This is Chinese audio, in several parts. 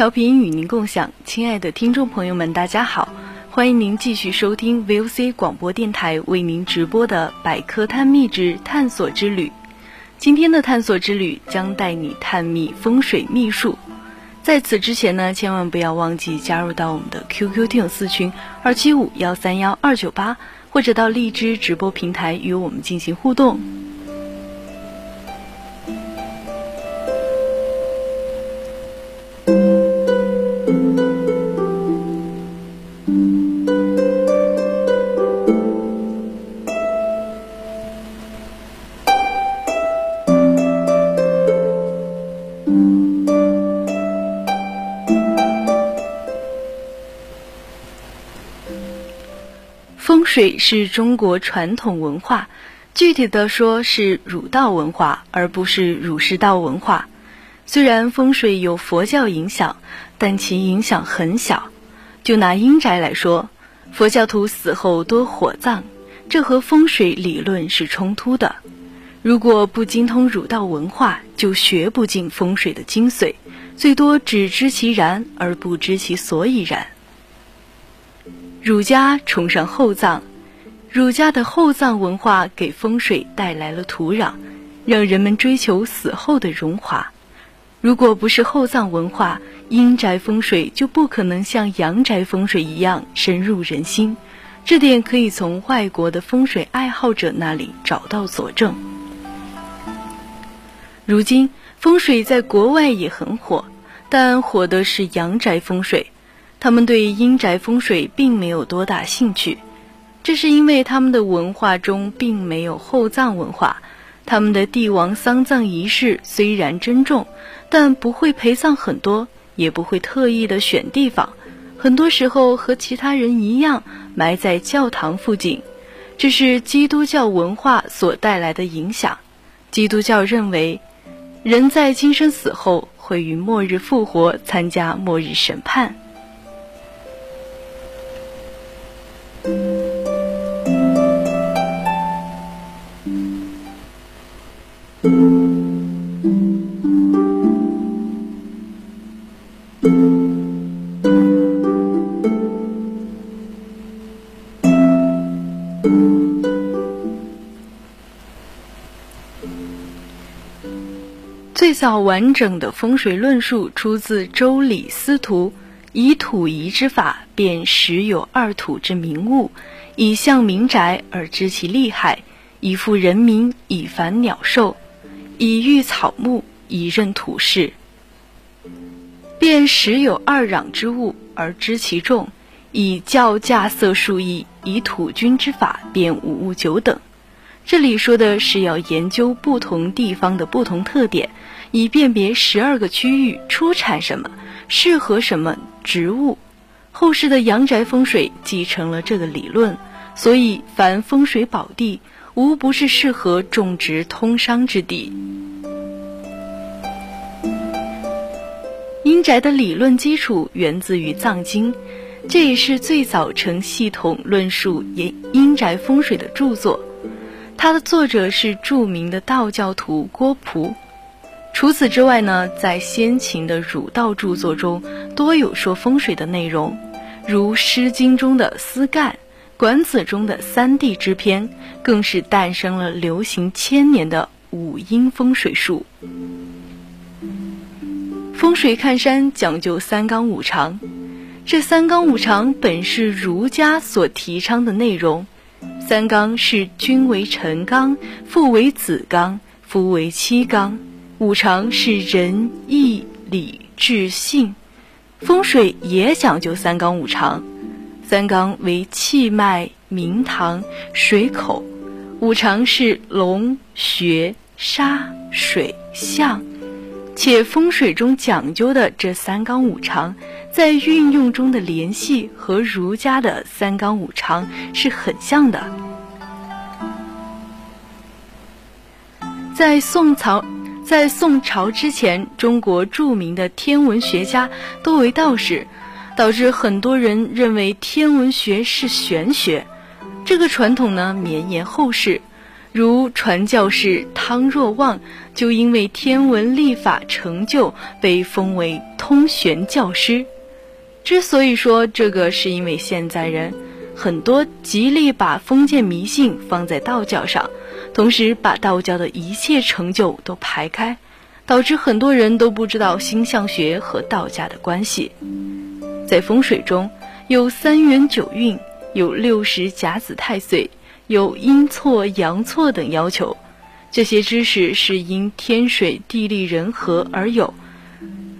调频与您共享，亲爱的听众朋友们，大家好，欢迎您继续收听 VOC 广播电台为您直播的《百科探秘之探索之旅》。今天的探索之旅将带你探秘风水秘术。在此之前呢，千万不要忘记加入到我们的 QQ 听友四群二七五幺三幺二九八，或者到荔枝直播平台与我们进行互动。水是中国传统文化，具体的说是儒道文化，而不是儒释道文化。虽然风水有佛教影响，但其影响很小。就拿阴宅来说，佛教徒死后多火葬，这和风水理论是冲突的。如果不精通儒道文化，就学不进风水的精髓，最多只知其然而不知其所以然。儒家崇尚厚葬，儒家的厚葬文化给风水带来了土壤，让人们追求死后的荣华。如果不是厚葬文化，阴宅风水就不可能像阳宅风水一样深入人心。这点可以从外国的风水爱好者那里找到佐证。如今风水在国外也很火，但火的是阳宅风水。他们对阴宅风水并没有多大兴趣，这是因为他们的文化中并没有厚葬文化。他们的帝王丧葬仪式虽然珍重，但不会陪葬很多，也不会特意的选地方，很多时候和其他人一样埋在教堂附近。这是基督教文化所带来的影响。基督教认为，人在今生死后会于末日复活，参加末日审判。最早完整的风水论述出自《周礼·司徒》，以土宜之法，辨时有二土之名物，以象民宅而知其利害，以富人民，以繁鸟兽。以育草木，以任土势。便时有二壤之物而知其重，以教架色数义，以土君之法便五物九等。这里说的是要研究不同地方的不同特点，以辨别十二个区域出产什么，适合什么植物。后世的阳宅风水继承了这个理论，所以凡风水宝地。无不是适合种植通商之地。阴宅的理论基础源自于《藏经》，这也是最早成系统论述阴阴宅风水的著作。它的作者是著名的道教徒郭璞。除此之外呢，在先秦的儒道著作中多有说风水的内容，如《诗经》中的“思干”。管子中的三地之篇，更是诞生了流行千年的五阴风水术。风水看山讲究三纲五常，这三纲五常本是儒家所提倡的内容。三纲是君为臣纲，父为子纲，夫为妻纲；五常是仁义礼智信。风水也讲究三纲五常，三纲为气脉、明堂、水口，五常是龙、穴、沙、水、象。且风水中讲究的这三纲五常，在运用中的联系和儒家的三纲五常是很像的。在宋朝。在宋朝之前，中国著名的天文学家多为道士，导致很多人认为天文学是玄学。这个传统呢绵延后世，如传教士汤若望就因为天文历法成就，被封为通玄教师。之所以说这个，是因为现在人很多极力把封建迷信放在道教上。同时，把道教的一切成就都排开，导致很多人都不知道星象学和道家的关系。在风水中有三元九运，有六十甲子太岁，有阴错阳错等要求。这些知识是因天水地利人和而有，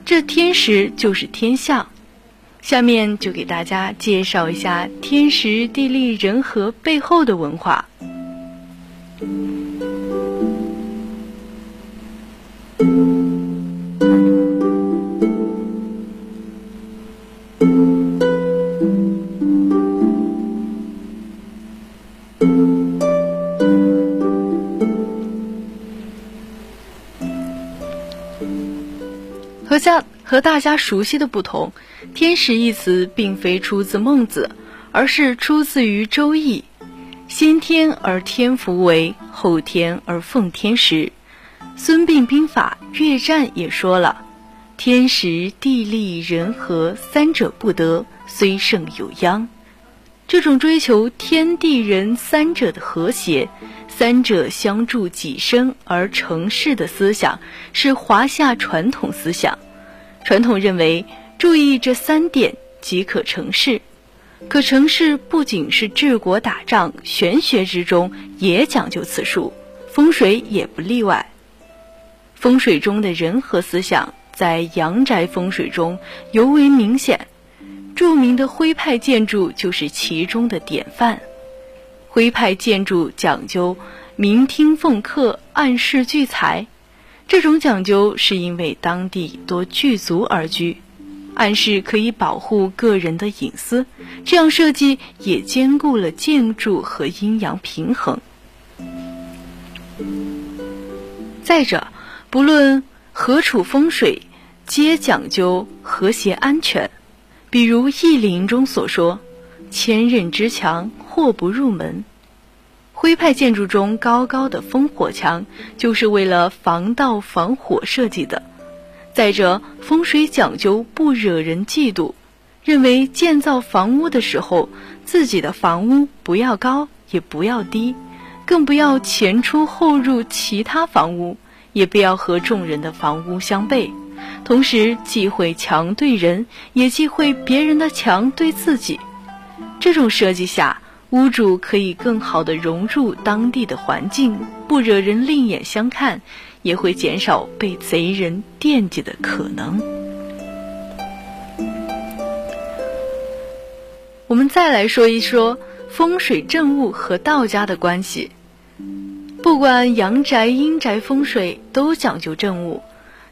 这天时就是天象。下面就给大家介绍一下天时地利人和背后的文化。和家和大家熟悉的不同，“天时”一词并非出自孟子，而是出自于《周易》。先天而天福为，后天而奉天时。孙膑兵法《越战》也说了：“天时、地利、人和三者不得，虽胜有殃。”这种追求天地人三者的和谐，三者相助己身而成事的思想，是华夏传统思想。传统认为，注意这三点即可成事。可成事不仅是治国打仗，玄学之中也讲究此术，风水也不例外。风水中的人和思想，在阳宅风水中尤为明显。著名的徽派建筑就是其中的典范。徽派建筑讲究明厅奉客、暗室聚财，这种讲究是因为当地多聚族而居。暗示可以保护个人的隐私，这样设计也兼顾了建筑和阴阳平衡。再者，不论何处风水，皆讲究和谐安全。比如《易林》中所说：“千仞之墙，祸不入门。”徽派建筑中高高的烽火墙，就是为了防盗防火设计的。再者，风水讲究不惹人嫉妒，认为建造房屋的时候，自己的房屋不要高，也不要低，更不要前出后入其他房屋，也不要和众人的房屋相背。同时，忌讳墙对人，也忌讳别人的墙对自己。这种设计下，屋主可以更好地融入当地的环境，不惹人另眼相看。也会减少被贼人惦记的可能。我们再来说一说风水正物和道家的关系。不管阳宅、阴宅风水都讲究正物，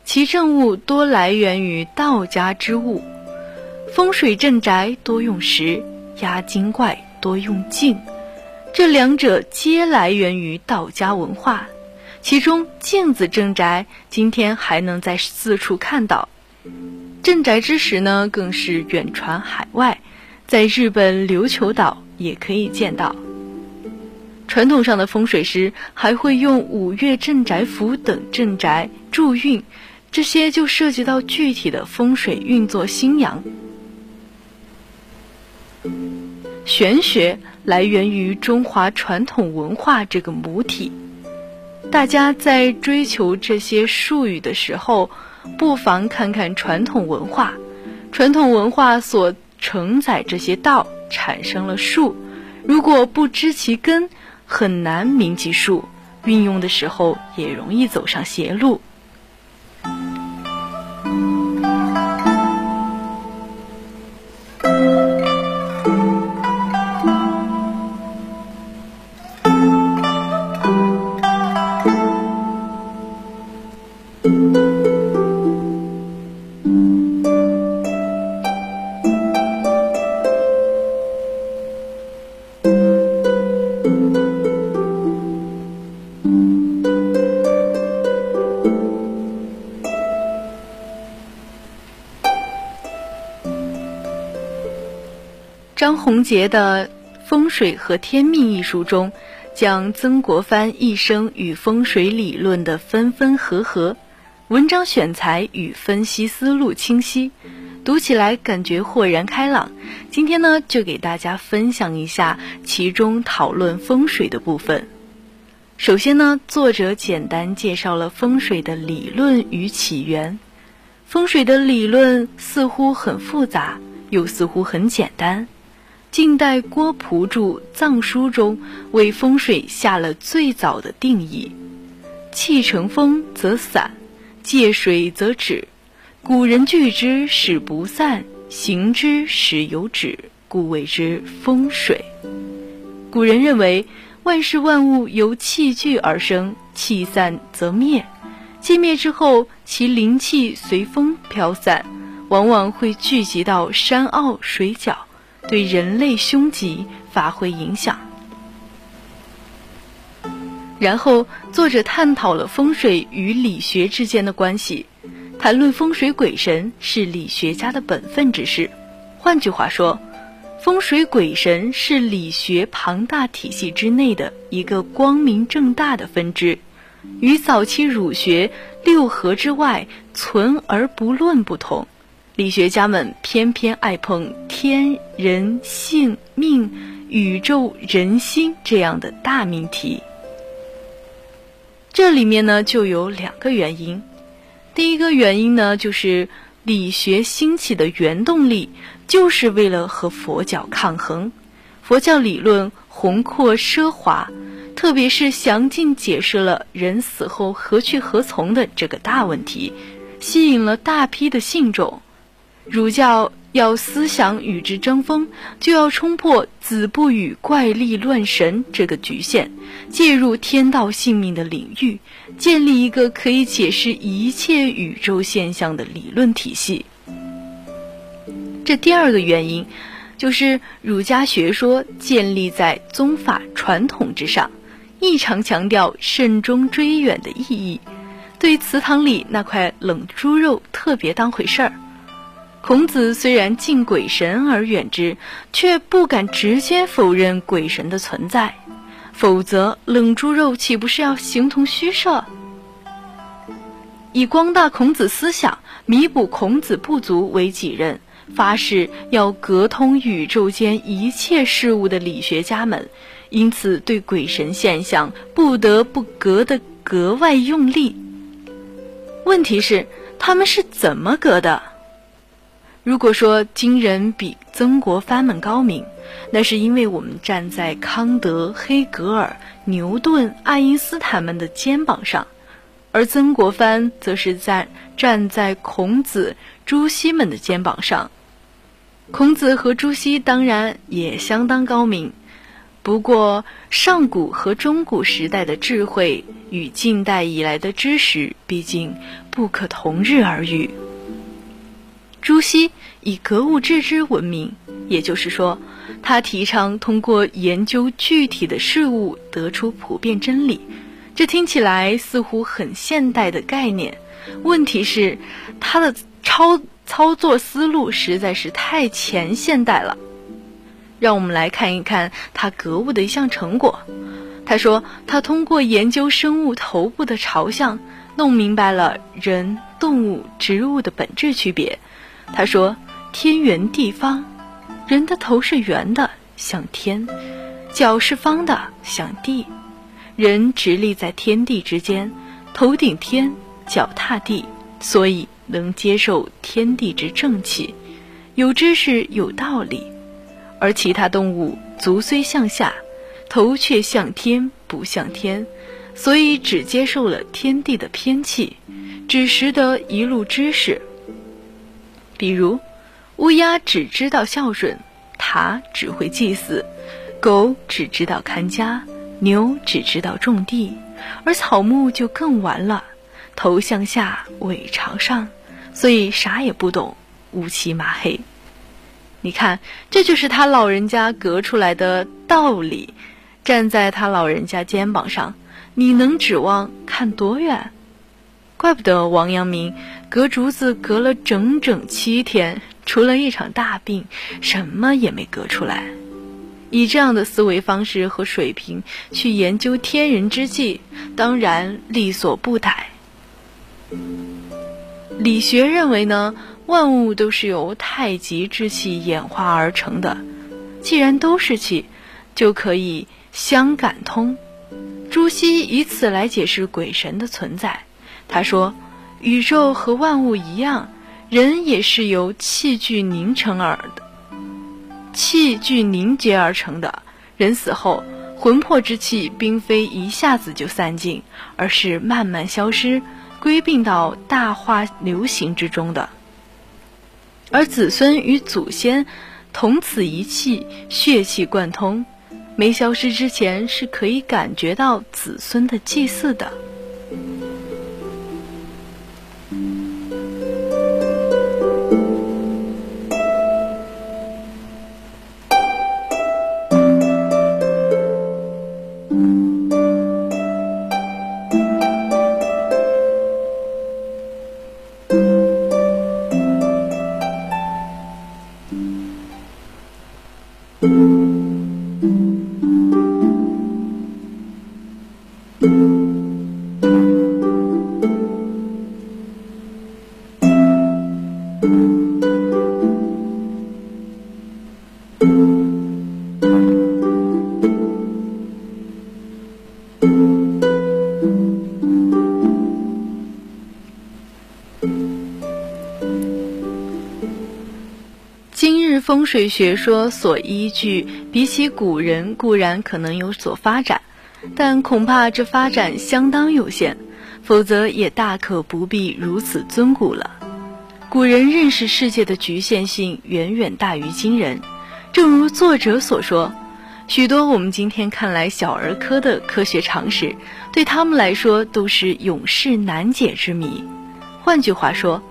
其正物多来源于道家之物。风水正宅多用石，压金怪多用镜，这两者皆来源于道家文化。其中镜子镇宅，今天还能在四处看到。镇宅之时呢，更是远传海外，在日本琉球岛也可以见到。传统上的风水师还会用五岳镇宅符等镇宅助运，这些就涉及到具体的风水运作星阳。玄学来源于中华传统文化这个母体。大家在追求这些术语的时候，不妨看看传统文化，传统文化所承载这些道产生了术。如果不知其根，很难明其术，运用的时候也容易走上邪路。宏杰的《风水和天命》一书中，讲曾国藩一生与风水理论的分分合合，文章选材与分析思路清晰，读起来感觉豁然开朗。今天呢，就给大家分享一下其中讨论风水的部分。首先呢，作者简单介绍了风水的理论与起源。风水的理论似乎很复杂，又似乎很简单。近代郭璞著《藏书》中为风水下了最早的定义：气成风则散，借水则止。古人聚之使不散，行之使有止，故谓之风水。古人认为万事万物由气聚而生，气散则灭。气灭之后，其灵气随风飘散，往往会聚集到山坳水角。对人类凶吉发挥影响。然后，作者探讨了风水与理学之间的关系，谈论风水鬼神是理学家的本分之事。换句话说，风水鬼神是理学庞大体系之内的一个光明正大的分支，与早期儒学六合之外存而不论不同。理学家们偏偏爱碰天人性命、宇宙人心这样的大命题。这里面呢就有两个原因。第一个原因呢，就是理学兴起的原动力就是为了和佛教抗衡。佛教理论宏阔奢华，特别是详尽解释了人死后何去何从的这个大问题，吸引了大批的信众。儒教要思想与之争锋，就要冲破“子不语怪力乱神”这个局限，介入天道性命的领域，建立一个可以解释一切宇宙现象的理论体系。这第二个原因，就是儒家学说建立在宗法传统之上，异常强调慎终追远的意义，对祠堂里那块冷猪肉特别当回事儿。孔子虽然敬鬼神而远之，却不敢直接否认鬼神的存在，否则冷猪肉岂不是要形同虚设？以光大孔子思想、弥补孔子不足为己任，发誓要隔通宇宙间一切事物的理学家们，因此对鬼神现象不得不隔得格外用力。问题是，他们是怎么隔的？如果说今人比曾国藩们高明，那是因为我们站在康德、黑格尔、牛顿、爱因斯坦们的肩膀上，而曾国藩则是在站在孔子、朱熹们的肩膀上。孔子和朱熹当然也相当高明，不过上古和中古时代的智慧与近代以来的知识，毕竟不可同日而语。朱熹以格物致知闻名，也就是说，他提倡通过研究具体的事物得出普遍真理。这听起来似乎很现代的概念，问题是他的操操作思路实在是太前现代了。让我们来看一看他格物的一项成果。他说，他通过研究生物头部的朝向，弄明白了人、动物、植物的本质区别。他说：“天圆地方，人的头是圆的，像天；脚是方的，像地。人直立在天地之间，头顶天，脚踏地，所以能接受天地之正气，有知识，有道理。而其他动物足虽向下，头却向天，不向天，所以只接受了天地的偏气，只识得一路知识。比如，乌鸦只知道孝顺，塔只会祭祀，狗只知道看家。牛只知道种地，而草木就更完了，头向下，尾朝上，所以啥也不懂，乌漆麻黑。你看，这就是他老人家隔出来的道理。站在他老人家肩膀上，你能指望看多远？怪不得王阳明隔竹子隔了整整七天，除了一场大病，什么也没隔出来。以这样的思维方式和水平去研究天人之际，当然力所不逮。理学认为呢，万物都是由太极之气演化而成的，既然都是气，就可以相感通。朱熹以此来解释鬼神的存在。他说，宇宙和万物一样，人也是由气聚凝成而的。气聚凝结而成的人死后，魂魄之气并非一下子就散尽，而是慢慢消失，归并到大化流行之中的。而子孙与祖先同此一气，血气贯通，没消失之前是可以感觉到子孙的祭祀的。风水学说所依据，比起古人固然可能有所发展，但恐怕这发展相当有限，否则也大可不必如此尊古了。古人认识世界的局限性远远大于今人，正如作者所说，许多我们今天看来小儿科的科学常识，对他们来说都是永世难解之谜。换句话说，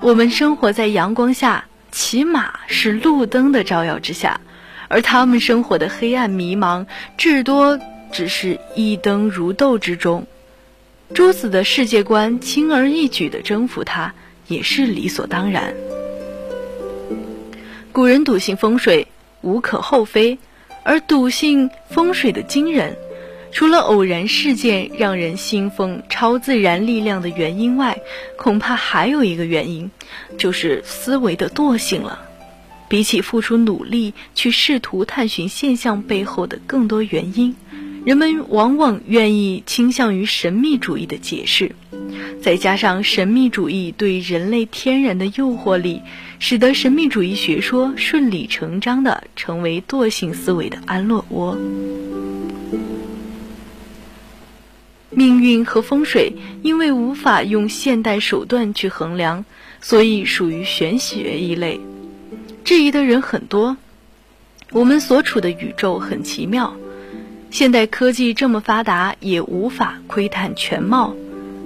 我们生活在阳光下。起码是路灯的照耀之下，而他们生活的黑暗迷茫，至多只是一灯如豆之中。朱子的世界观轻而易举地征服他，也是理所当然。古人笃信风水，无可厚非，而笃信风水的惊人。除了偶然事件让人信奉超自然力量的原因外，恐怕还有一个原因，就是思维的惰性了。比起付出努力去试图探寻现象背后的更多原因，人们往往愿意倾向于神秘主义的解释。再加上神秘主义对人类天然的诱惑力，使得神秘主义学说顺理成章地成为惰性思维的安乐窝。命运和风水因为无法用现代手段去衡量，所以属于玄学一类。质疑的人很多。我们所处的宇宙很奇妙，现代科技这么发达也无法窥探全貌。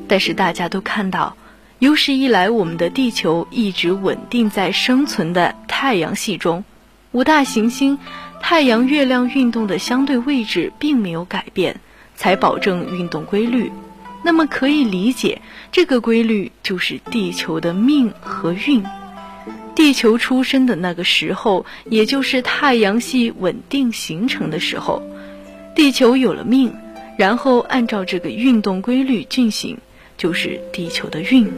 但是大家都看到，有史以来我们的地球一直稳定在生存的太阳系中，五大行星、太阳、月亮运动的相对位置并没有改变。才保证运动规律，那么可以理解，这个规律就是地球的命和运。地球出生的那个时候，也就是太阳系稳定形成的时候，地球有了命，然后按照这个运动规律进行，就是地球的运。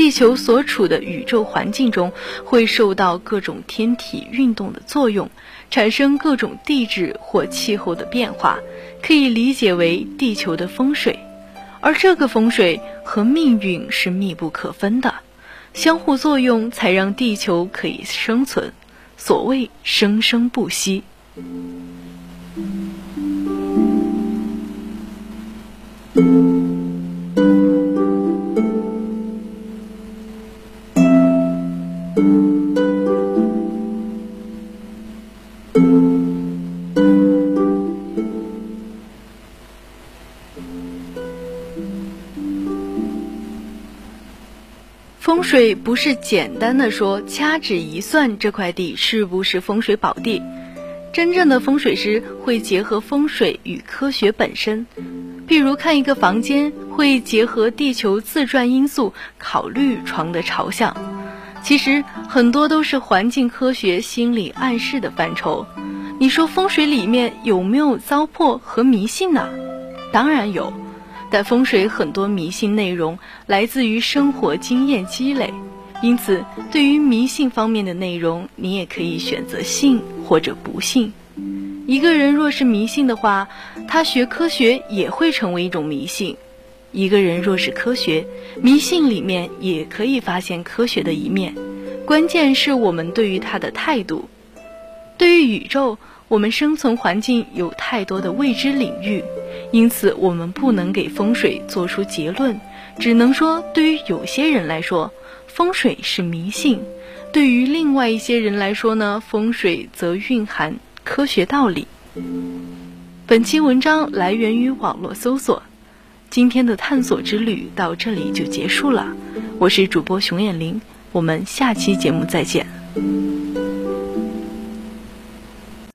地球所处的宇宙环境中会受到各种天体运动的作用，产生各种地质或气候的变化，可以理解为地球的风水。而这个风水和命运是密不可分的，相互作用才让地球可以生存。所谓生生不息。风水不是简单的说掐指一算这块地是不是风水宝地，真正的风水师会结合风水与科学本身。譬如看一个房间，会结合地球自转因素考虑床的朝向。其实很多都是环境科学、心理暗示的范畴。你说风水里面有没有糟粕和迷信呢？当然有。但风水很多迷信内容来自于生活经验积累，因此对于迷信方面的内容，你也可以选择信或者不信。一个人若是迷信的话，他学科学也会成为一种迷信；一个人若是科学，迷信里面也可以发现科学的一面。关键是我们对于他的态度。对于宇宙，我们生存环境有太多的未知领域。因此，我们不能给风水做出结论，只能说，对于有些人来说，风水是迷信；对于另外一些人来说呢，风水则蕴含科学道理。本期文章来源于网络搜索，今天的探索之旅到这里就结束了。我是主播熊眼玲，我们下期节目再见。